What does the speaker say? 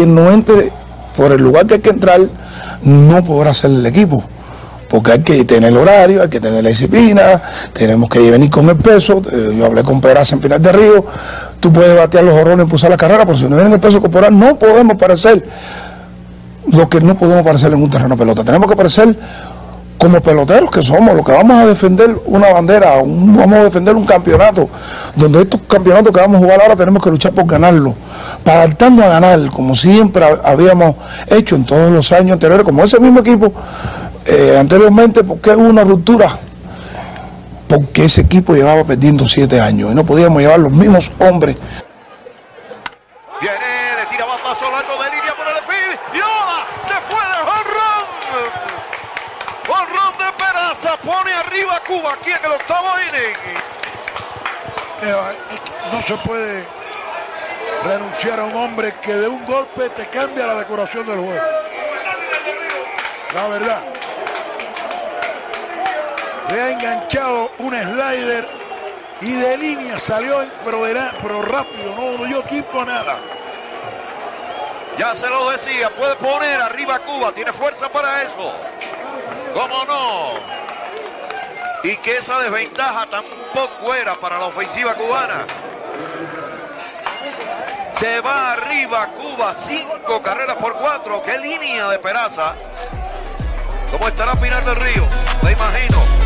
quien no entre por el lugar que hay que entrar no podrá ser el equipo. Porque hay que tener el horario, hay que tener la disciplina, tenemos que venir con el peso. Eh, Yo hablé con Peraza en Pinar de Río. Tú puedes batear los horrones, impulsar la carrera, pero si no viene el peso corporal, no podemos parecer lo que no podemos parecer en un terreno pelota. Tenemos que parecer como peloteros que somos, los que vamos a defender una bandera, vamos a defender un campeonato, donde estos campeonatos que vamos a jugar ahora tenemos que luchar por ganarlo, para adaptarnos a ganar, como siempre ha- habíamos hecho en todos los años anteriores, como ese mismo equipo eh, anteriormente, porque hubo una ruptura, porque ese equipo llevaba perdiendo siete años y no podíamos llevar los mismos hombres. Viene, le tira de línea por el field. Y ahora se fue de jonrón. Jonrón de Peraza. Pone arriba a Cuba aquí en el octavo inning. Que no se puede renunciar a un hombre que de un golpe te cambia la decoración del juego. La verdad. Le ha enganchado un slider y de línea salió, pero, era, pero rápido, no dio tiempo a nada. Ya se lo decía, puede poner arriba Cuba, tiene fuerza para eso. ¿Cómo no? Y que esa desventaja tampoco era para la ofensiva cubana. Se va arriba Cuba, cinco carreras por cuatro. ¡Qué línea de Peraza! ¿Cómo estará Pinar del Río? Me imagino.